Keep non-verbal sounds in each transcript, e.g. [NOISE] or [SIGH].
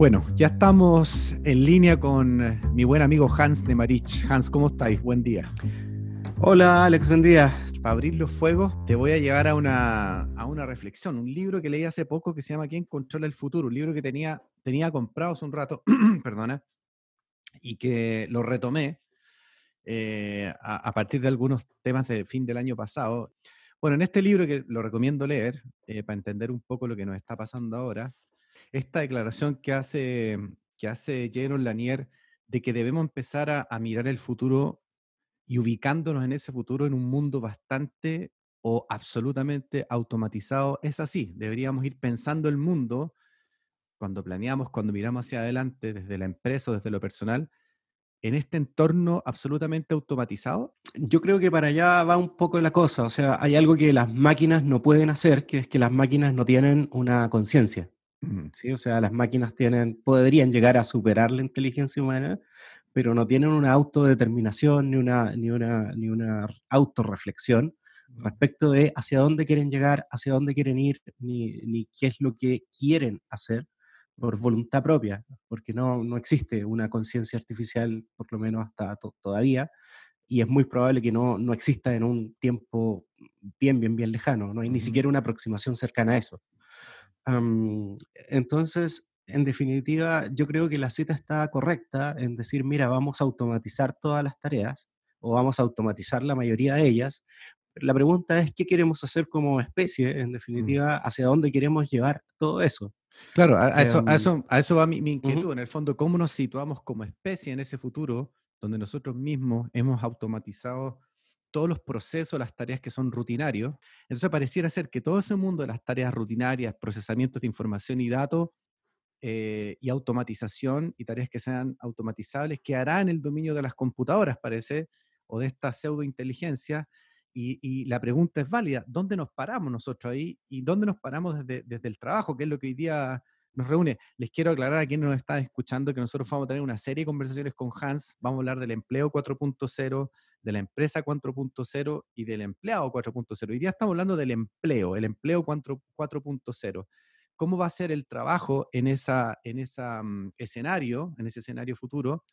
Bueno, ya estamos en línea con mi buen amigo Hans de Marich. Hans, ¿cómo estáis? Buen día. Hola Alex, buen día. Para abrir los fuegos, te voy a llevar a una, a una reflexión, un libro que leí hace poco que se llama ¿Quién controla el futuro? Un libro que tenía, tenía comprado hace un rato, [CLEARS THROAT] perdona, y que lo retomé eh, a, partir de algunos temas del fin del año pasado. Bueno, en este libro que lo recomiendo leer eh, para entender un poco lo que nos está pasando ahora, esta declaración que hace, que hace Jaron Lanier de que debemos empezar a, mirar el futuro y ubicándonos en ese futuro en un mundo bastante o absolutamente automatizado, es así. Deberíamos ir pensando el mundo cuando planeamos, cuando miramos hacia adelante desde la empresa o desde lo personal, en este entorno absolutamente automatizado? Yo creo que para allá va un poco la cosa. O sea, hay algo que las máquinas no pueden hacer, que es que las máquinas no tienen una conciencia. ¿Sí? O sea, las máquinas tienen, podrían llegar a superar la inteligencia humana, pero no tienen una autodeterminación ni una, ni una, ni una autorreflexión respecto de hacia dónde quieren llegar, hacia dónde quieren ir, ni, ni qué es lo que quieren hacer por voluntad propia, porque no, no existe una conciencia artificial, por lo menos hasta todavía, y es muy probable que no, no exista en un tiempo bien, bien, bien lejano, no hay ni siquiera una aproximación cercana a eso entonces, en definitiva, yo creo que la cita está correcta en decir, mira, vamos a automatizar todas las tareas o vamos a automatizar la mayoría de ellas. La pregunta es, ¿qué queremos hacer como especie? En mm. definitiva, ¿hacia dónde queremos llevar todo eso? Claro, a, eso, a, em, eso, a eso, va mi, inquietud. En el fondo, ¿cómo nos situamos como especie en ese futuro donde nosotros mismos hemos automatizado todos los procesos, las tareas que son rutinarios. Entonces pareciera ser que todo ese mundo de las tareas rutinarias, procesamientos de información y datos eh, y automatización y tareas que sean automatizables quedará en el dominio de las computadoras, parece, o de esta pseudointeligencia. Y, y la pregunta es válida, ¿dónde nos paramos nosotros ahí? ¿Y dónde nos paramos desde, desde el trabajo, que es lo que hoy día nos reúne. Les quiero aclarar a quienes nos están escuchando que nosotros vamos a tener una serie de conversaciones con Hans. Vamos a hablar del empleo 4.0, de la empresa 4.0 y del empleado 4.0. Hoy día estamos hablando del empleo, el empleo 4.0. ¿Cómo va a ser el trabajo en ese en esa, mm, escenario, en ese escenario futuro,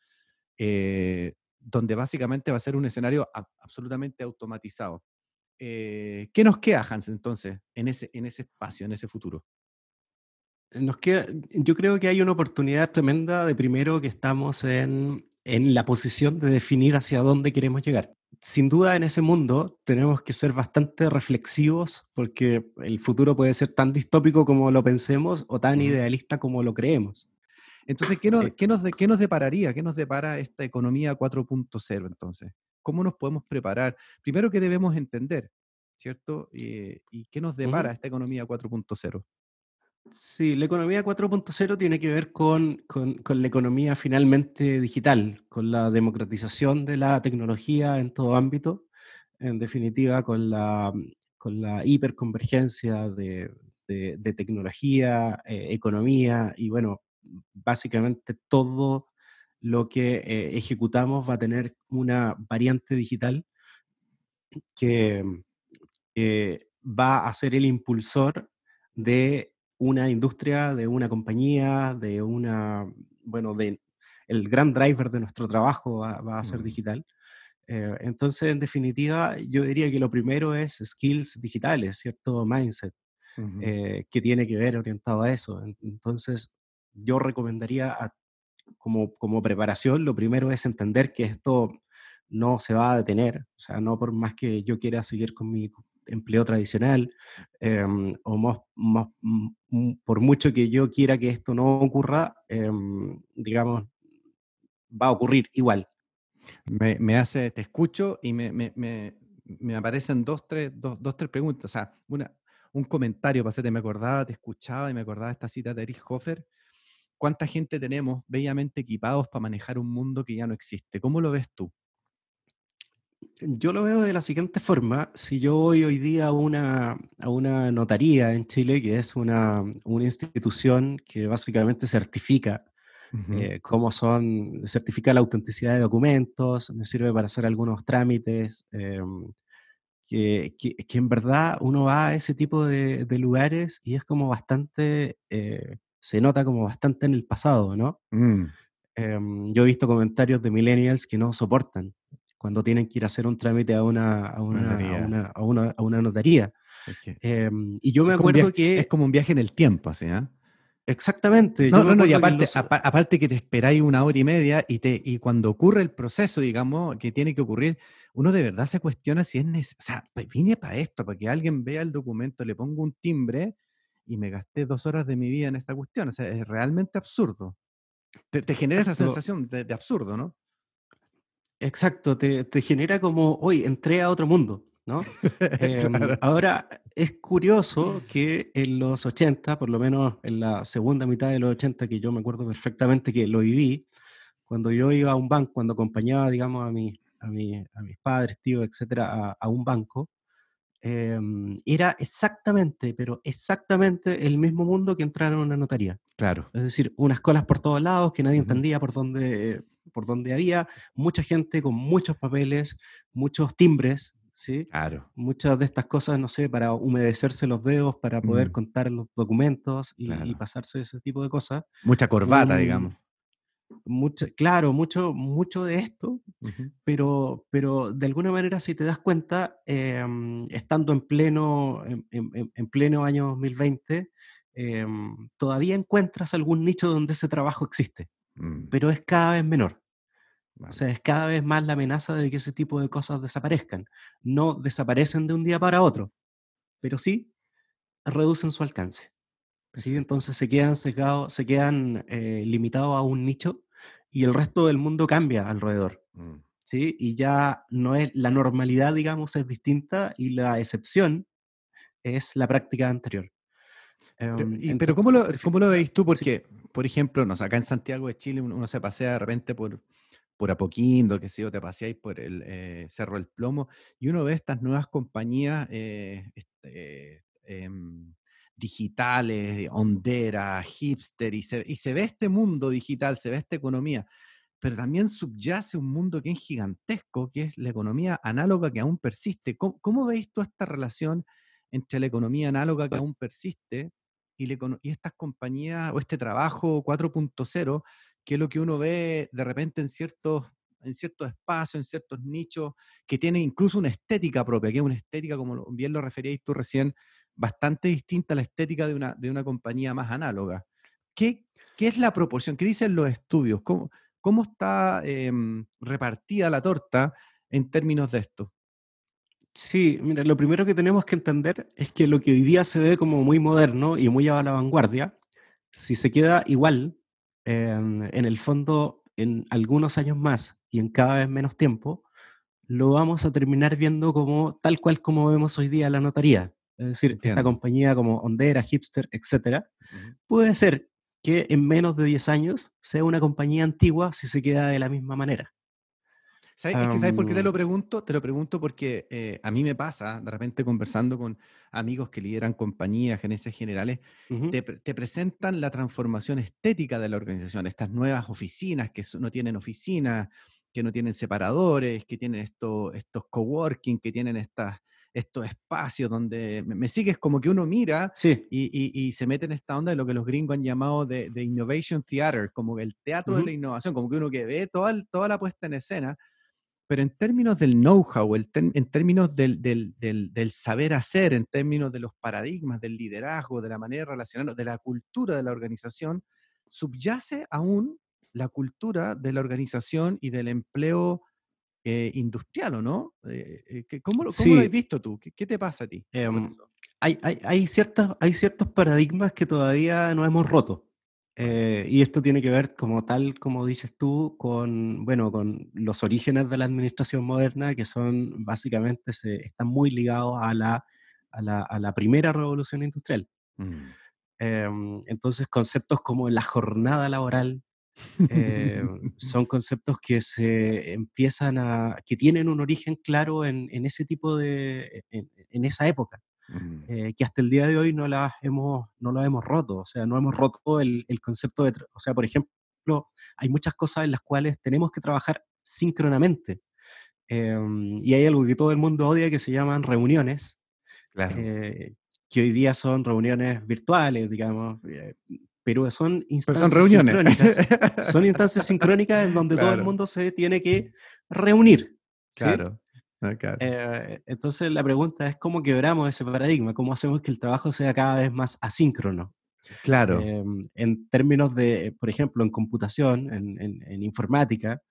eh, donde básicamente va a ser un escenario absolutamente automatizado? Eh, ¿Qué nos queda, Hans, entonces, en ese, en ese espacio, en ese futuro? Nos queda, yo creo que hay una oportunidad tremenda de primero que estamos en, en la posición de definir hacia dónde queremos llegar. Sin duda en ese mundo tenemos que ser bastante reflexivos porque el futuro puede ser tan distópico como lo pensemos o tan idealista como lo creemos. Entonces, ¿qué nos, eh, ¿qué nos, ¿qué nos depararía? ¿Qué nos depara esta economía 4.0 entonces? ¿Cómo nos podemos preparar? Primero, ¿qué debemos entender? ¿Cierto? Eh, ¿Y qué nos depara esta economía 4.0? Sí, la economía 4.0 tiene que ver con, la economía finalmente digital, con la democratización de la tecnología en todo ámbito, en definitiva con la, con la hiperconvergencia de, tecnología, eh, economía y bueno, básicamente todo lo que eh, ejecutamos va a tener una variante digital que va a ser el impulsor de una industria, de una compañía, de una, bueno, de el gran driver de nuestro trabajo va, a ser digital. Eh, entonces, en definitiva, yo diría que lo primero es skills digitales, ¿cierto? Mindset, eh, que tiene que ver orientado a eso. Entonces, yo recomendaría como, como preparación, lo primero es entender que esto no se va a detener, o sea, no por más que yo quiera seguir con mi empleo tradicional, em, o más, por mucho que yo quiera que esto no ocurra, em, digamos, va a ocurrir igual. Me, hace, te escucho y me, me, aparecen dos tres, dos, dos, tres preguntas. O sea, una, un comentario, para hacerte, me acordaba, te escuchaba y me acordaba esta cita de Erich Hofer. ¿Cuánta gente tenemos bellamente equipados para manejar un mundo que ya no existe? ¿Cómo lo ves tú? Yo lo veo de la siguiente forma. Si yo voy hoy día a una, a una notaría en Chile, que es una, una institución que básicamente certifica eh, cómo son, certifica la autenticidad de documentos, me sirve para hacer algunos trámites, em, que, que, en verdad uno va a ese tipo de, de lugares y es como bastante eh, se nota como bastante en el pasado, ¿no? Mm. Em, yo he visto comentarios de millennials que no soportan cuando tienen que ir a hacer un trámite a una, a una, a una, a una, a una notaría. Em, y yo me acuerdo que... Es como un viaje en el tiempo, así, ¿eh? Exactamente. No, no, no, y aparte, que aparte que te esperáis una hora y media y, te, y cuando ocurre el proceso, digamos, que tiene que ocurrir, uno de verdad se cuestiona si es necesario. O sea, pues vine para esto, para que alguien vea el documento, le ponga un timbre y me gasté dos horas de mi vida en esta cuestión. O sea, es realmente absurdo. Te, genera esa sensación de, absurdo, ¿no? Exacto, te, te genera como, hoy entré a otro mundo. ¿no? [LAUGHS] Em, ahora, es curioso que en los 80, por lo menos en la segunda mitad de los 80, que yo me acuerdo perfectamente que lo viví, cuando yo iba a un banco, cuando acompañaba, digamos, a, mi, a, mi, a mis padres, tíos, etcétera, a, un banco, em, era exactamente, pero exactamente el mismo mundo que entrar en una notaría. Claro. Es decir, unas colas por todos lados que nadie entendía por dónde, por dónde había, mucha gente con muchos papeles, muchos timbres, ¿sí? Claro. Muchas de estas cosas, no sé, para humedecerse los dedos, para poder mm. contar los documentos y, pasarse ese tipo de cosas. Mucha corbata, digamos. Mucho, claro, mucho, mucho de esto, pero, pero de alguna manera, si te das cuenta, em, estando en pleno, en, pleno año 2020, em, todavía encuentras algún nicho donde ese trabajo existe, mm. pero es cada vez menor. O sea, es cada vez más la amenaza de que ese tipo de cosas desaparezcan. No desaparecen de un día para otro, pero sí reducen su alcance. ¿sí? Entonces se quedan secados, se quedan eh, limitados a un nicho y el resto del mundo cambia alrededor. Mm. ¿sí? Y ya no es la normalidad, digamos, es distinta y la excepción es la práctica anterior. Pero, em, ¿cómo, lo, ¿cómo lo veis tú? Porque, por ejemplo, nos, acá en Santiago de Chile uno se pasea de repente por, por Apoquindo, que sé yo, te paseáis por el eh, Cerro El Plomo, y uno ve estas nuevas compañías eh, este, em, digitales, Ondera, Hipster, y se, ve este mundo digital, se ve esta economía, pero también subyace un mundo que es gigantesco, que es la economía análoga que aún persiste. ¿Cómo, veis tú esta relación entre la economía análoga que aún persiste y estas compañías o este trabajo 4.0 que es lo que uno ve de repente en ciertos, en ciertos espacios, en ciertos nichos, que tiene incluso una estética propia, que es una estética, como bien lo referíais tú recién, bastante distinta a la estética de una, de una compañía más análoga. ¿Qué, ¿Qué, es la proporción? ¿Qué dicen los estudios? ¿Cómo, cómo está em, repartida la torta en términos de esto? Sí, mira, lo primero que tenemos que entender es que lo que hoy día se ve como muy moderno y muy a la vanguardia, si se queda igual en el fondo, en algunos años más y en cada vez menos tiempo, lo vamos a terminar viendo como tal cual como vemos hoy día la notaría. Es decir, esta compañía como Ondera, Hipster, etcétera, puede ser que en menos de 10 años sea una compañía antigua si se queda de la misma manera. ¿Sabes, por qué te lo pregunto? Te lo pregunto porque eh, a mí me pasa, de repente conversando con amigos que lideran compañías, gerencias generales, te, presentan la transformación estética de la organización, estas nuevas oficinas que no tienen oficinas, que no tienen separadores, que tienen estos, estos coworking, que tienen estas, estos espacios donde me, sigues como que uno mira y, se mete en esta onda de lo que los gringos han llamado de, Innovation Theater, como el teatro de la innovación, como que uno que ve toda, toda la puesta en escena pero en términos del know-how, en términos del, saber hacer, en términos de los paradigmas, del liderazgo, de la manera de relacionarnos, de la cultura de la organización, subyace aún la cultura de la organización y del empleo eh, industrial, ¿o no? Eh, eh, ¿cómo, lo, has visto tú? ¿Qué, te pasa a ti? Em, hay, hay, hay ciertos paradigmas que todavía no hemos roto. Eh, y esto tiene que ver, como tal, como dices tú, con, bueno, con los orígenes de la administración moderna, que son básicamente, se, están muy ligados a la, a la, a la primera revolución industrial. Mm. Em, entonces, conceptos como la jornada laboral eh, son [LAUGHS] conceptos que se empiezan a, que tienen un origen claro en, en ese tipo de, en, en esa época. Eh, que hasta el día de hoy no las hemos, no lo hemos roto, o sea, no hemos roto el, el concepto de, o sea, por ejemplo, hay muchas cosas en las cuales tenemos que trabajar síncronamente. Em, y hay algo que todo el mundo odia que se llaman reuniones, claro. Eh, que hoy día son reuniones virtuales, digamos, eh, pero son instancias sincrónicas. son [LAUGHS] instancias sincrónicas en donde todo el mundo se tiene que reunir. Claro. Ah, eh, entonces la pregunta es cómo quebramos ese paradigma, cómo hacemos que el trabajo sea cada vez más asíncrono. Claro. Em, en términos de, por ejemplo, en computación, en, informática,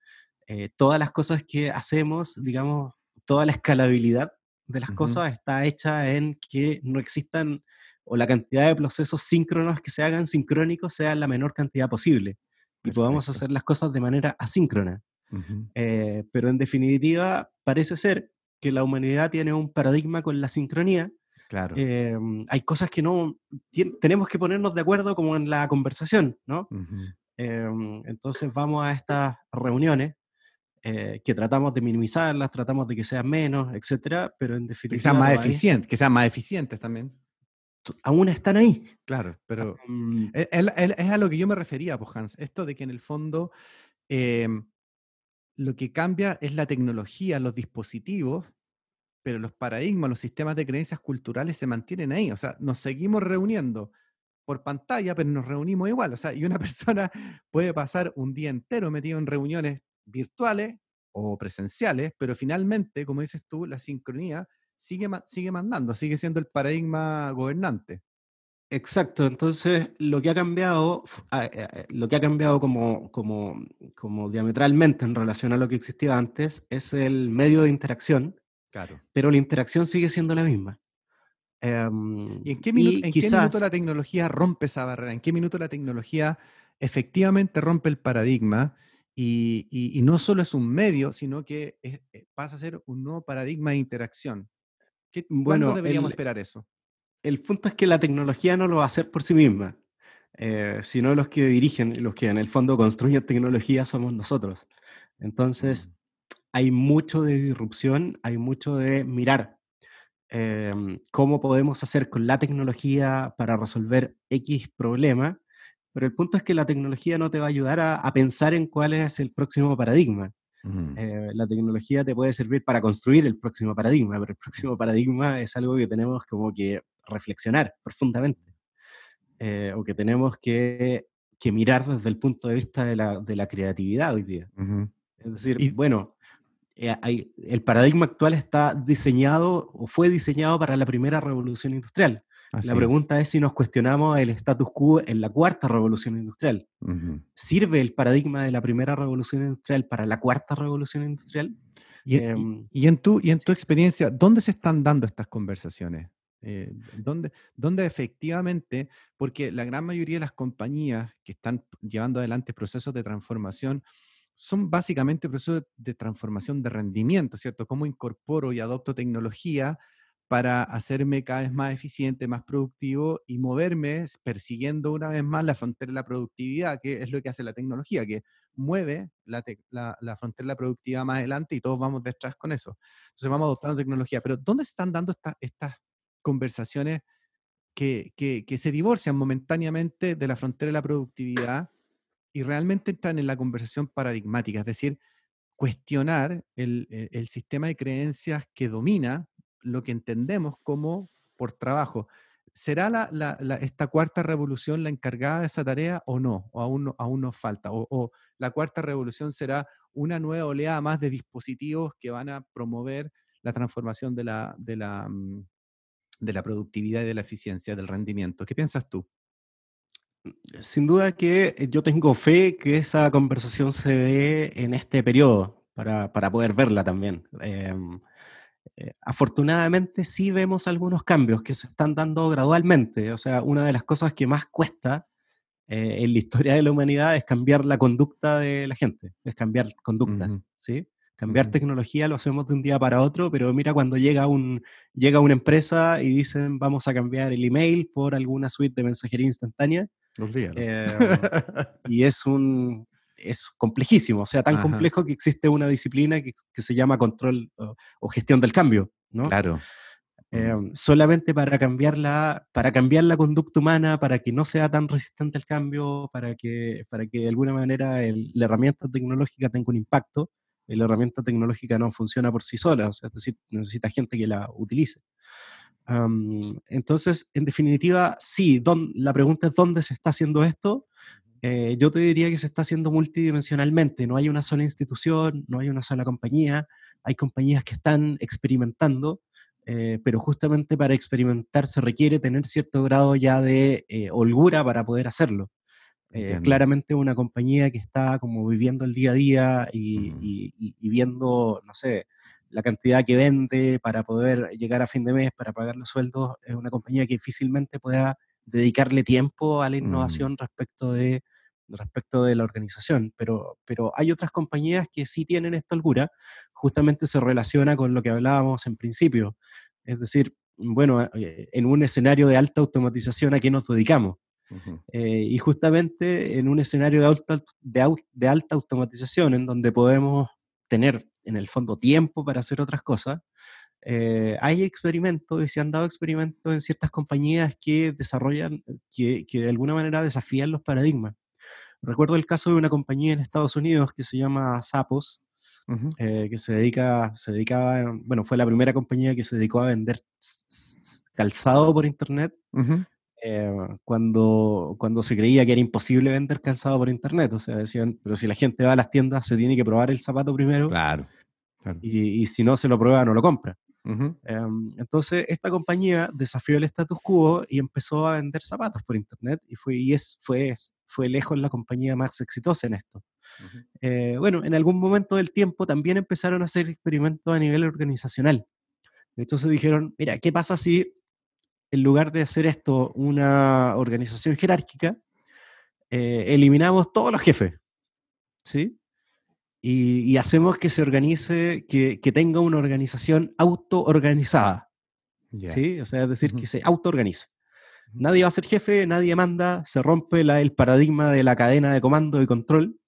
eh, todas las cosas que hacemos, digamos, toda la escalabilidad de las cosas está hecha en que no existan o la cantidad de procesos síncronos que se hagan sincrónicos sea la menor cantidad posible y podamos hacer las cosas de manera asíncrona. Eh, pero en definitiva, parece ser que la humanidad tiene un paradigma con la sincronía. Claro. Em, hay cosas que no tenemos que ponernos de acuerdo como en la conversación, ¿no? Em, entonces vamos a estas reuniones eh, que tratamos de minimizarlas, tratamos de que sean menos, etcétera, pero en definitiva... Que sean más eficientes, que sean más eficientes también aún están ahí. Claro, pero e, es, a lo que yo me refería, pues Hans, esto de que en el fondo em, lo que cambia es la tecnología, los dispositivos, pero los paradigmas, los sistemas de creencias culturales se mantienen ahí. O sea, nos seguimos reuniendo por pantalla, pero nos reunimos igual. O sea, y una [LAUGHS] persona puede pasar un día entero metido en reuniones virtuales o presenciales, pero finalmente, como dices tú, la sincronía sigue, sigue mandando, sigue siendo el paradigma gobernante. Exacto, entonces lo que ha cambiado, ah, eh, eh, lo que ha cambiado como, como, como diametralmente en relación a lo que existía antes es el medio de interacción, claro. pero la interacción sigue siendo la misma. Em, ¿Y en, qué, minuto, en qué minuto la tecnología rompe esa barrera? ¿En qué minuto la tecnología efectivamente rompe el paradigma y, y, no solo es un medio, sino que eh, pasa a ser un nuevo paradigma de interacción? ¿Qué, bueno, ¿Cuándo deberíamos esperar eso? El punto es que la tecnología no lo va a hacer por sí misma, eh, sino los que dirigen, los que en el fondo construyen tecnología somos nosotros. Entonces, mm. hay mucho de disrupción, hay mucho de mirar em, cómo podemos hacer con la tecnología para resolver X problema, pero el punto es que la tecnología no te va a ayudar a pensar en cuál es el próximo paradigma. Eh, la tecnología te puede servir para construir el próximo paradigma, pero el próximo paradigma es algo que tenemos como que reflexionar profundamente, eh, o que tenemos que, que, mirar desde el punto de vista de la, de la creatividad hoy día. Es decir, y, bueno, eh, hay, el paradigma actual está diseñado o fue diseñado para la primera revolución industrial la pregunta es. si nos cuestionamos el status quo en la cuarta revolución industrial. ¿Sirve el paradigma de la primera revolución industrial para la cuarta revolución industrial? Y, em, en, tu, y en tu experiencia, ¿dónde se están dando estas conversaciones? Eh, ¿dónde, ¿Dónde efectivamente, porque la gran mayoría de las compañías que están llevando adelante procesos de transformación son básicamente procesos de transformación de rendimiento, ¿cierto? ¿Cómo incorporo y adopto tecnología para hacerme cada vez más eficiente, más productivo y moverme persiguiendo una vez más la frontera de la productividad, que es lo que hace la tecnología, que mueve la, frontera de la productividad más adelante y todos vamos detrás con eso. Entonces vamos adoptando tecnología. Pero ¿dónde se están dando estas conversaciones que, se divorcian momentáneamente de la frontera de la productividad y realmente entran en la conversación paradigmática? Es decir, cuestionar el, el sistema de creencias que domina lo que entendemos como por trabajo. ¿Será la, esta cuarta revolución la encargada de esa tarea o no? ¿O aún, aún nos falta? O, la cuarta revolución será una nueva oleada más de dispositivos que van a promover la transformación de la, de la, mm, de la productividad y de la eficiencia, del rendimiento? ¿Qué piensas tú? Sin duda que yo tengo fe que esa conversación se dé en este periodo para, para poder verla también. Em, eh, afortunadamente sí vemos algunos cambios que se están dando gradualmente. O sea, una de las cosas que más cuesta eh, en la historia de la humanidad es cambiar la conducta de la gente, es cambiar conductas, ¿sí? Cambiar tecnología lo hacemos de un día para otro, pero mira cuando llega, un, llega una empresa y dicen vamos a cambiar el email por alguna suite de mensajería instantánea. Eh, [LAUGHS] y es un, es complejísimo, o sea, tan complejo que existe una disciplina que, se llama control o, gestión del cambio, ¿no? Claro. Eh, solamente para cambiar, la, para cambiar la conducta humana, para que no sea tan resistente al cambio, para que, para que de alguna manera la herramienta tecnológica tenga un impacto. La herramienta tecnológica no funciona por sí sola, o sea, es decir, necesita gente que la utilice. entonces, en definitiva, sí, la pregunta es dónde se está haciendo esto. Eh, yo te diría que se está haciendo multidimensionalmente, no hay una sola institución, no hay una sola compañía, hay compañías que están experimentando, eh, pero justamente para experimentar se requiere tener cierto grado ya de eh, holgura para poder hacerlo. Claramente una compañía que está como viviendo el día a día y, y viendo, no sé, la cantidad que vende para poder llegar a fin de mes, para pagar los sueldos, es una compañía que difícilmente pueda dedicarle tiempo a la mm. innovación respecto, de, respecto de la organización. Pero, pero hay otras compañías que sí tienen esta holgura, justamente se relaciona con lo que hablábamos en principio. Es decir, bueno, eh, en un escenario de alta automatización, ¿a qué nos dedicamos? Eh, y justamente en un escenario de alta, de alta automatización, en donde podemos tener en el fondo tiempo para hacer otras cosas, eh, hay experimentos y se han dado experimentos en ciertas compañías que desarrollan, que, que, de alguna manera desafían los paradigmas. Recuerdo el caso de una compañía en Estados Unidos que se llama Sapos, eh, que se dedica, se dedicaba, bueno, fue la primera compañía que se dedicó a vender calzado por internet. Eh, cuando, cuando se creía que era imposible vender calzado por internet. O sea, decían, pero si la gente va a las tiendas se tiene que probar el zapato primero. Claro. Y, si no se lo prueba, no lo compra. Em, entonces, esta compañía desafió el status quo y empezó a vender zapatos por internet y fue, y es, fue, fue lejos la compañía más exitosa en esto. Eh, bueno, en algún momento del tiempo también empezaron a hacer experimentos a nivel organizacional. Entonces dijeron, mira, ¿qué pasa si en lugar de hacer esto una organización jerárquica, eh, eliminamos todos los jefes? ¿Sí? y, hacemos que se organice, que, que tenga una organización autoorganizada. ¿Sí? O sea, es decir, que se autoorganice. Nadie va a ser jefe, nadie manda, se rompe la, el paradigma de la cadena de comando y control,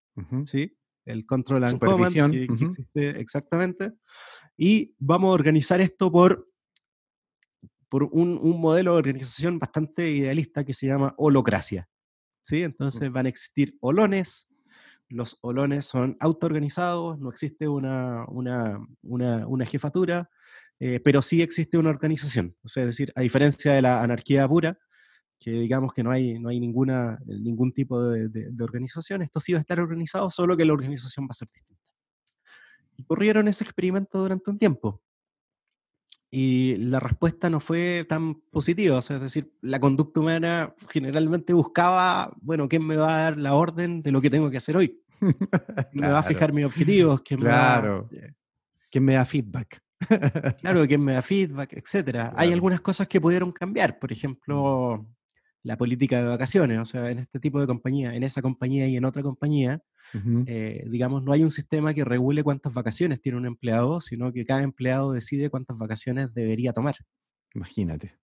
¿sí? El control and command que, existe exactamente. Y vamos a organizar esto por, por un, un, modelo de organización bastante idealista que se llama holocracia. ¿sí? Entonces van a existir holones, los olones son autoorganizados, no existe una, una, jefatura, eh, pero sí existe una organización. O sea, es decir, a diferencia de la anarquía pura, que digamos que no hay, no hay ninguna, ningún tipo de, de, organización, esto sí va a estar organizado, solo que la organización va a ser distinta. Y corrieron ese experimento durante un tiempo. Y la respuesta no fue tan positiva, o sea, es decir, la conducta humana generalmente buscaba, bueno, ¿quién me va a dar la orden de lo que tengo que hacer hoy? [LAUGHS] ¿Quién me va a fijar mis objetivos? ¿Quién claro. Me va... ¿Quién me da feedback? claro, ¿quién me da [LAUGHS] feedback? Etcétera. Hay algunas cosas que pudieron cambiar, por ejemplo, la política de vacaciones, o sea, en este tipo de compañía, en esa compañía y en otra compañía, eh, digamos, no hay un sistema que regule cuántas vacaciones tiene un empleado, sino que cada empleado decide cuántas vacaciones debería tomar. Imagínate.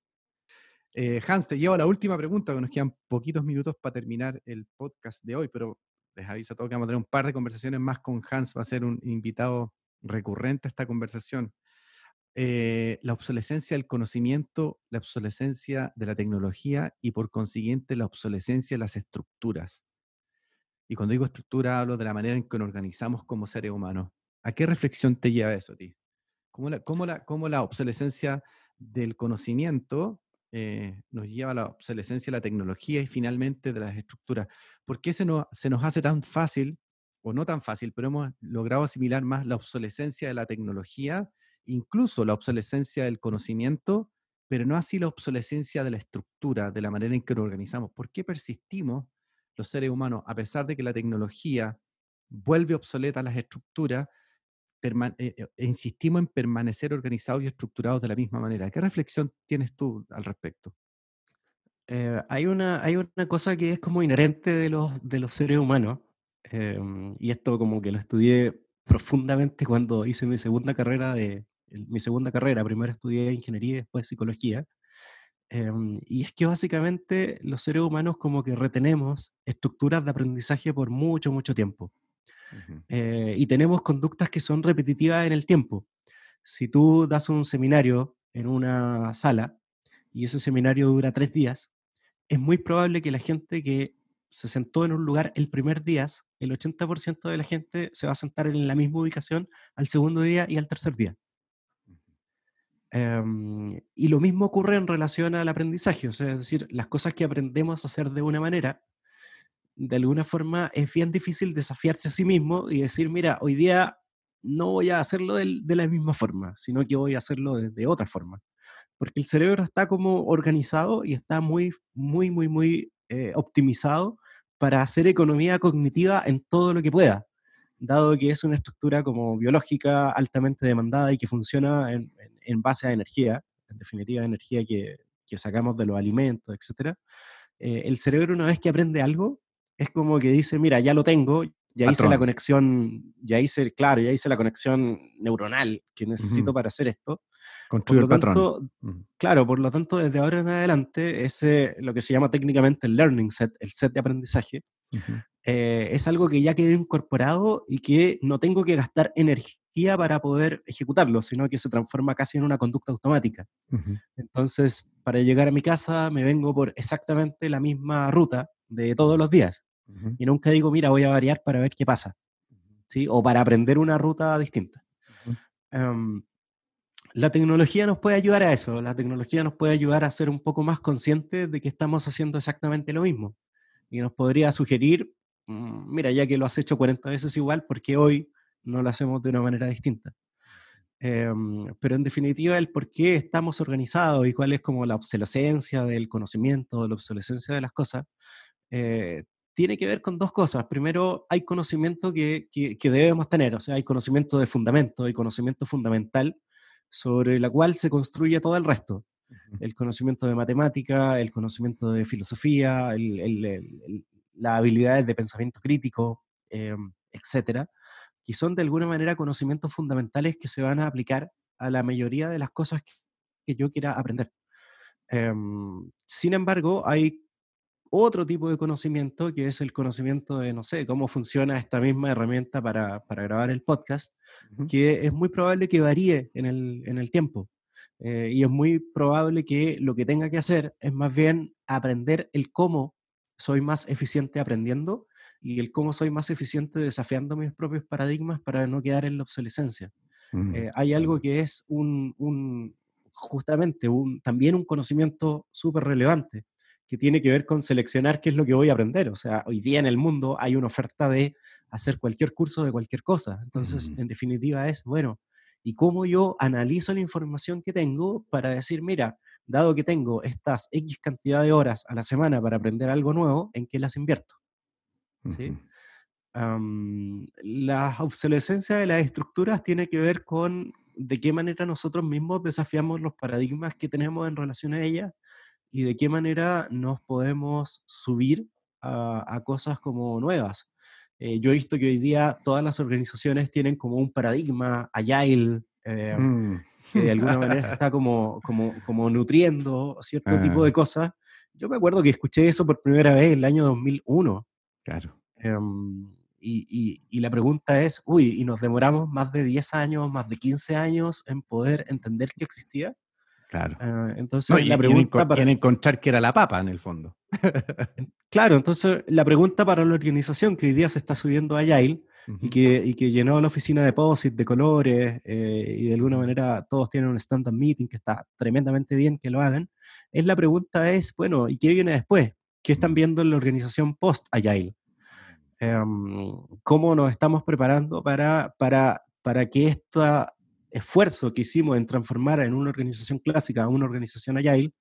Eh, Hans, te llevo a la última pregunta, que nos quedan poquitos minutos para terminar el podcast de hoy, pero les aviso a todos que vamos a tener un par de conversaciones más con Hans, va a ser un invitado recurrente a esta conversación. Eh, la obsolescencia del conocimiento, la obsolescencia de la tecnología y por consiguiente la obsolescencia de las estructuras. Y cuando digo estructura, hablo de la manera en que nos organizamos como seres humanos. ¿A qué reflexión te lleva eso ti? ¿Cómo la, cómo la, cómo la obsolescencia del conocimiento eh, nos lleva a la obsolescencia de la tecnología y finalmente de las estructuras? ¿Por qué se nos, se nos hace tan fácil, o no tan fácil, pero hemos logrado asimilar más la obsolescencia de la tecnología, incluso la obsolescencia del conocimiento, pero no así la obsolescencia de la estructura, de la manera en que nos organizamos? ¿Por qué persistimos los seres humanos, a pesar de que la tecnología vuelve obsoleta las estructuras, eh, eh, insistimos en permanecer organizados y estructurados de la misma manera. ¿Qué reflexión tienes tú al respecto? Eh, hay, una, hay una cosa que es como inherente de los, de los seres humanos, y esto como que lo estudié profundamente cuando hice mi segunda carrera de mi segunda carrera, primero estudié ingeniería y después psicología, Em, y es que básicamente los seres humanos como que retenemos estructuras de aprendizaje por mucho, mucho tiempo. Eh, y tenemos conductas que son repetitivas en el tiempo. Si tú das un seminario en una sala y ese seminario dura tres días, es muy probable que la gente que se sentó en un lugar el primer día, el 80% de la gente se va a sentar en la misma ubicación al segundo día y al tercer día. Em, y lo mismo ocurre en relación al aprendizaje, o sea, es decir, las cosas que aprendemos a hacer de una manera, de alguna forma es bien difícil desafiarse a sí mismo y decir, mira, hoy día no voy a hacerlo de, la misma forma, sino que voy a hacerlo de, de, otra forma. Porque el cerebro está como organizado y está muy, muy, muy, muy eh, optimizado para hacer economía cognitiva en todo lo que pueda, dado que es una estructura como biológica altamente demandada y que funciona en, en, base a energía, en definitiva energía que, que sacamos de los alimentos, etc. Eh, el cerebro una vez que aprende algo, es como que dice, mira, ya lo tengo, ya hice la conexión, ya hice, claro, ya hice la conexión neuronal que necesito para hacer esto. Construir el patrón. Claro, por lo tanto, desde ahora en adelante, ese, lo que se llama técnicamente el learning set, el set de aprendizaje, eh, es algo que ya quedó incorporado y que no tengo que gastar energía para poder ejecutarlo, sino que se transforma casi en una conducta automática. Entonces, para llegar a mi casa, me vengo por exactamente la misma ruta de todos los días. Y nunca digo, mira, voy a variar para ver qué pasa. ¿sí? O para aprender una ruta distinta. Em, la tecnología nos puede ayudar a eso. La tecnología nos puede ayudar a ser un poco más conscientes de que estamos haciendo exactamente lo mismo. Y nos podría sugerir, mm, mira, ya que lo has hecho 40 veces igual, porque hoy no lo hacemos de una manera distinta? Em, pero en definitiva, el por qué estamos organizados y cuál es como la obsolescencia del conocimiento, la obsolescencia de las cosas, eh, tiene que ver con dos cosas. Primero, hay conocimiento que, que, debemos tener, o sea, hay conocimiento de fundamento, hay conocimiento fundamental sobre la cual se construye todo el resto. El conocimiento de matemática, el conocimiento de filosofía, las habilidades de pensamiento crítico, eh, etcétera, que son de alguna manera conocimientos fundamentales que se van a aplicar a la mayoría de las cosas que, yo quiera aprender. Em, sin embargo, hay otro tipo de conocimiento, que es el conocimiento de, no sé, cómo funciona esta misma herramienta para, para grabar el podcast, que es muy probable que varíe en el, en el tiempo. Eh, y es muy probable que lo que tenga que hacer es más bien aprender el cómo soy más eficiente aprendiendo y el cómo soy más eficiente desafiando mis propios paradigmas para no quedar en la obsolescencia. Mm, eh, hay algo que es un, un justamente un, también un conocimiento súper relevante, que tiene que ver con seleccionar qué es lo que voy a aprender. O sea, hoy día en el mundo hay una oferta de hacer cualquier curso de cualquier cosa. Entonces, en definitiva es, bueno, ¿y cómo yo analizo la información que tengo para decir, mira, dado que tengo estas X cantidad de horas a la semana para aprender algo nuevo, ¿en qué las invierto? ¿Sí? la obsolescencia de las estructuras tiene que ver con de qué manera nosotros mismos desafiamos los paradigmas que tenemos en relación a ellas y de qué manera nos podemos subir a, cosas como nuevas. Eh, yo he visto que hoy día todas las organizaciones tienen como un paradigma agile, eh, mm. que de alguna manera [LAUGHS] está como, como, como nutriendo cierto tipo de ah. cosas. Yo me acuerdo que escuché eso por primera vez en el año 2001. Claro. Em, y, y, la pregunta es, uy, ¿y nos demoramos más de 10 años, más de 15 años en poder entender que existía? Claro. Ah, entonces, la pregunta para... encontrar que era la papa, en el fondo. [LAUGHS] claro, entonces la pregunta para la organización que hoy día se está subiendo a Agile y, que, y que llenó la oficina de POSIT de colores eh, y de alguna manera todos tienen un stand-up meeting que está tremendamente bien que lo hagan, es la pregunta es, bueno, ¿y qué viene después? ¿Qué están viendo en la organización post-Agile? Em, ¿Cómo nos estamos preparando para, para, para que esta esfuerzo que hicimos en transformar en una organización clásica a una organización agile,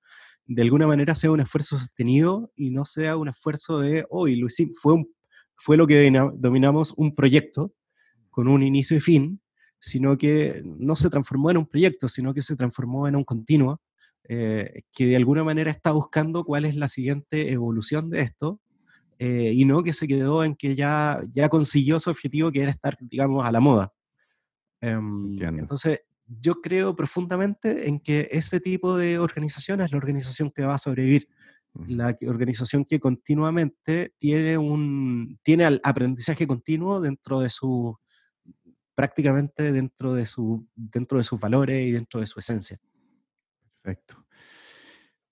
de alguna manera sea un esfuerzo sostenido y no sea un esfuerzo de, hoy hicimos, fue, fue lo que dominamos un proyecto con un inicio y fin, sino que no se transformó en un proyecto, sino que se transformó en un continuo, eh, que de alguna manera está buscando cuál es la siguiente evolución de esto, eh, y no que se quedó en que ya, ya consiguió su objetivo, que era estar, digamos, a la moda. Em, entonces, yo creo profundamente en que ese tipo de organización es la organización que va a sobrevivir, la organización que continuamente tiene un tiene el aprendizaje continuo dentro de su prácticamente dentro de su dentro de sus valores y dentro de su esencia. Perfecto.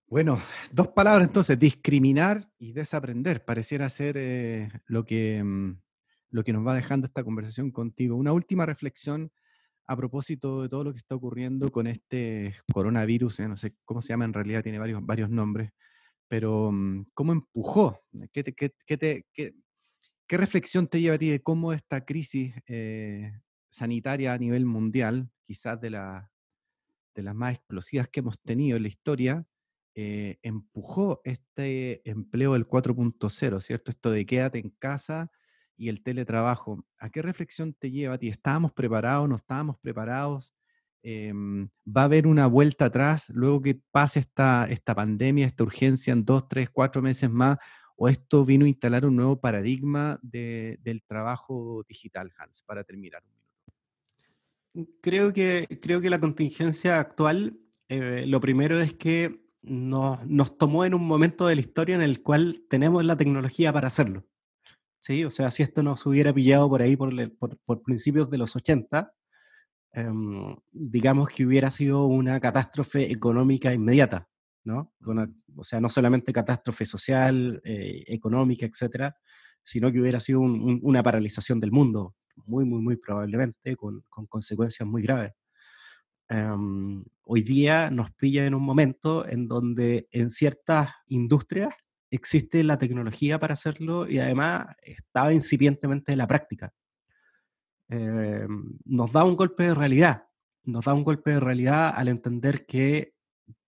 Bueno, dos palabras entonces, discriminar y desaprender, pareciera ser eh, lo que mm, lo que nos va dejando esta conversación contigo. Una última reflexión a propósito de todo lo que está ocurriendo con este coronavirus, no sé cómo se llama en realidad, tiene varios, varios nombres, pero mm, ¿cómo empujó? ¿Qué, qué, qué, reflexión te lleva a ti de cómo esta crisis eh, sanitaria a nivel mundial, quizás de, la, de las más explosivas que hemos tenido en la historia, eh, empujó este empleo del 4.0, ¿cierto? Esto de quédate en casa y el teletrabajo. ¿A qué reflexión te lleva a? ¿Estábamos preparados? ¿No estábamos preparados? Em, ¿Va a haber una vuelta atrás luego que pase esta, esta pandemia, esta urgencia en dos, tres, cuatro meses más? ¿O esto vino a instalar un nuevo paradigma del trabajo digital, Hans, para terminar? Creo que, creo que la contingencia actual, eh, lo primero es que nos, nos, tomó en un momento de la historia en el cual tenemos la tecnología para hacerlo. ¿Sí? O sea, si esto nos hubiera pillado por ahí por, por, principios de los 80, em, digamos que hubiera sido una catástrofe económica inmediata, ¿no? o sea, no solamente catástrofe social, eh, económica, etcétera, sino que hubiera sido una paralización del mundo, muy, muy, muy probablemente, con, con consecuencias muy graves. Em, hoy día nos pilla en un momento en donde en ciertas industrias existe la tecnología para hacerlo y además estaba incipientemente en la práctica. Em, nos da un golpe de realidad, nos da un golpe de realidad al entender que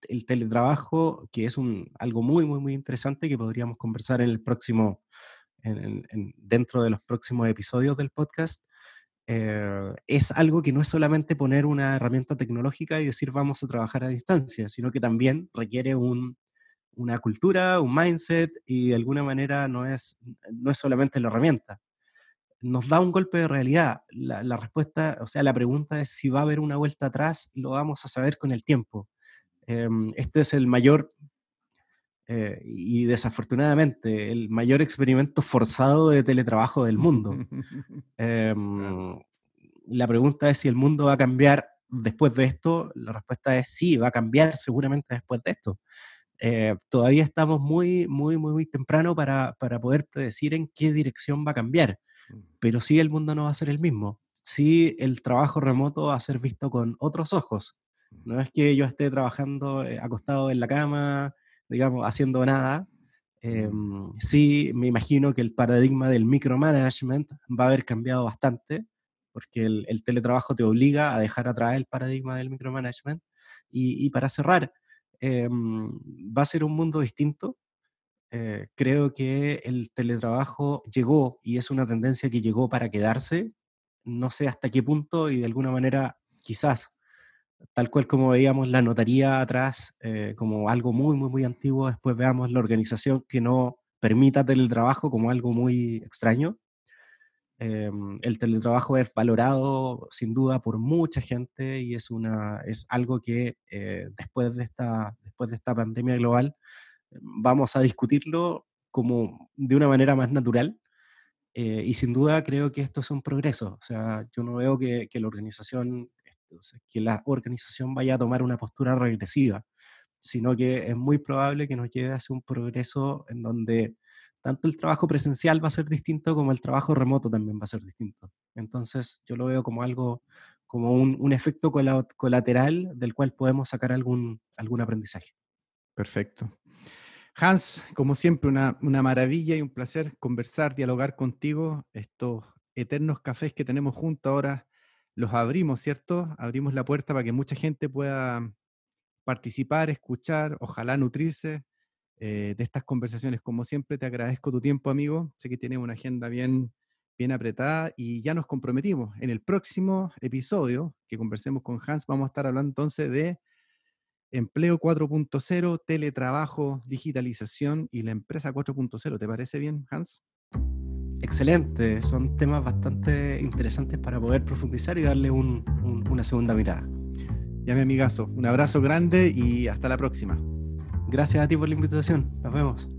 el teletrabajo, que es un, algo muy, muy, muy interesante que podríamos conversar en el próximo, dentro de los próximos episodios del podcast, eh, es algo que no es solamente poner una herramienta tecnológica y decir vamos a trabajar a distancia, sino que también requiere una cultura, un mindset y de alguna manera no es, no es solamente la herramienta. Nos da un golpe de realidad. La, respuesta, o sea, la pregunta es si va a haber una vuelta atrás, lo vamos a saber con el tiempo. Em, este es el mayor eh, y desafortunadamente el mayor experimento forzado de teletrabajo del mundo. [LAUGHS] Em, la pregunta es si el mundo va a cambiar después de esto. La respuesta es sí, va a cambiar seguramente después de esto. Eh, todavía estamos muy, muy, muy, muy temprano para, para, poder predecir en qué dirección va a cambiar, pero sí el mundo no va a ser el mismo. Sí el trabajo remoto va a ser visto con otros ojos. No es que yo esté trabajando eh, acostado en la cama, digamos, haciendo nada. Em, sí, me imagino que el paradigma del micromanagement va a haber cambiado bastante, porque el, teletrabajo te obliga a dejar atrás el paradigma del micromanagement. Y, para cerrar, em, va a ser un mundo distinto. Eh, creo que el teletrabajo llegó y es una tendencia que llegó para quedarse. No sé hasta qué punto y de alguna manera quizás tal cual como veíamos la notaría atrás eh, como algo muy, muy, muy antiguo, después veamos la organización que no permita teletrabajo como algo muy extraño. Em, el teletrabajo es valorado sin duda por mucha gente y es, una, es algo que eh, después, de esta, después de esta pandemia global vamos a discutirlo como de una manera más natural. Eh, y sin duda creo que esto es un progreso. O sea, yo no veo que, que la organización que la organización vaya a tomar una postura regresiva, sino que es muy probable que nos lleve hacia un progreso en donde tanto el trabajo presencial va a ser distinto como el trabajo remoto también va a ser distinto. Entonces yo lo veo como algo, como un, efecto colateral del cual podemos sacar algún, algún aprendizaje. Perfecto. Hans, como siempre, una, una, maravilla y un placer conversar, dialogar contigo. Estos eternos cafés que tenemos juntos ahora los abrimos, ¿cierto? Abrimos la puerta para que mucha gente pueda participar, escuchar, ojalá nutrirse eh, de estas conversaciones. Como siempre, te agradezco tu tiempo, amigo. Sé que tienes una agenda bien, bien apretada y ya nos comprometimos. En el próximo episodio que conversemos con Hans, vamos a estar hablando entonces de empleo 4.0, teletrabajo, digitalización y la empresa 4.0. ¿Te parece bien, Hans? Excelente, son temas bastante interesantes para poder profundizar y darle una segunda mirada. Ya mi amigazo, un abrazo grande y hasta la próxima. Gracias a ti por la invitación, nos vemos.